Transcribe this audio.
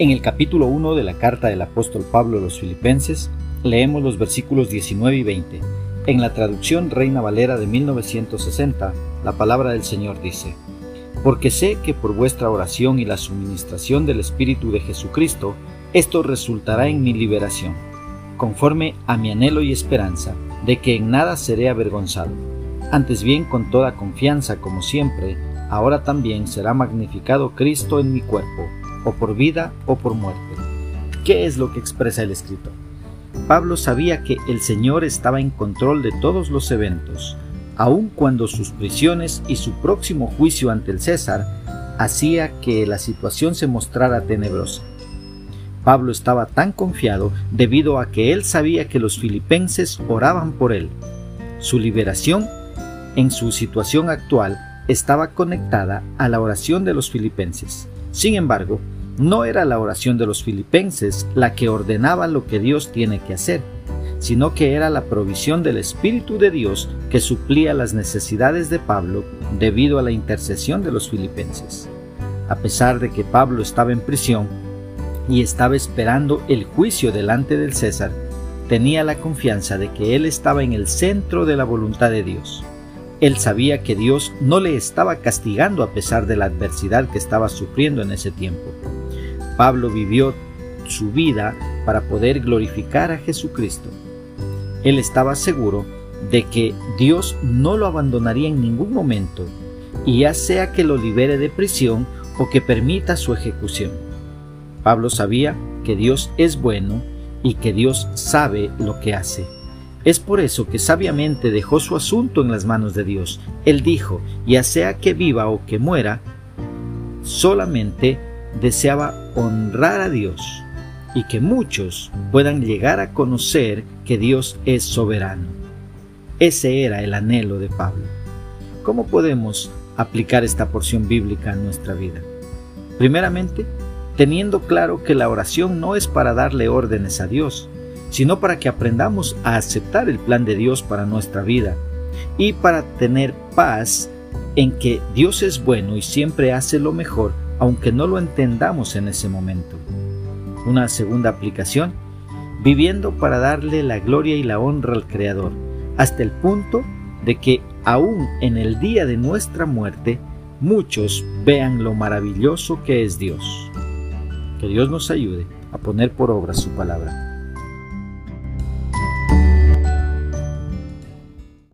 En el capítulo 1 de la carta del apóstol Pablo a los filipenses, leemos los versículos 19 y 20. En la traducción Reina Valera de 1960, la palabra del Señor dice, Porque sé que por vuestra oración y la suministración del Espíritu de Jesucristo, esto resultará en mi liberación, conforme a mi anhelo y esperanza de que en nada seré avergonzado. Antes bien, con toda confianza, como siempre, ahora también será magnificado Cristo en mi cuerpo, o por vida o por muerte. ¿Qué es lo que expresa el escritor? Pablo sabía que el Señor estaba en control de todos los eventos, aun cuando sus prisiones y su próximo juicio ante el César hacía que la situación se mostrara tenebrosa. Pablo estaba tan confiado debido a que él sabía que los filipenses oraban por él. Su liberación en su situación actual estaba conectada a la oración de los filipenses. Sin embargo, no era la oración de los filipenses la que ordenaba lo que Dios tiene que hacer, sino que era la provisión del Espíritu de Dios que suplía las necesidades de Pablo debido a la intercesión de los filipenses. A pesar de que Pablo estaba en prisión y estaba esperando el juicio delante del César, tenía la confianza de que él estaba en el centro de la voluntad de Dios. Él sabía que Dios no le estaba castigando a pesar de la adversidad que estaba sufriendo en ese tiempo. Pablo vivió su vida para poder glorificar a Jesucristo. Él estaba seguro de que Dios no lo abandonaría en ningún momento, y ya sea que lo libere de prisión o que permita su ejecución. Pablo sabía que Dios es bueno y que Dios sabe lo que hace. Es por eso que sabiamente dejó su asunto en las manos de Dios. Él dijo, ya sea que viva o que muera, solamente deseaba honrar a Dios y que muchos puedan llegar a conocer que Dios es soberano. Ese era el anhelo de Pablo. ¿Cómo podemos aplicar esta porción bíblica a nuestra vida? Primeramente, teniendo claro que la oración no es para darle órdenes a Dios, sino para que aprendamos a aceptar el plan de Dios para nuestra vida y para tener paz en que Dios es bueno y siempre hace lo mejor, aunque no lo entendamos en ese momento. Una segunda aplicación, viviendo para darle la gloria y la honra al Creador, hasta el punto de que aún en el día de nuestra muerte, muchos vean lo maravilloso que es Dios. Que Dios nos ayude a poner por obra su palabra.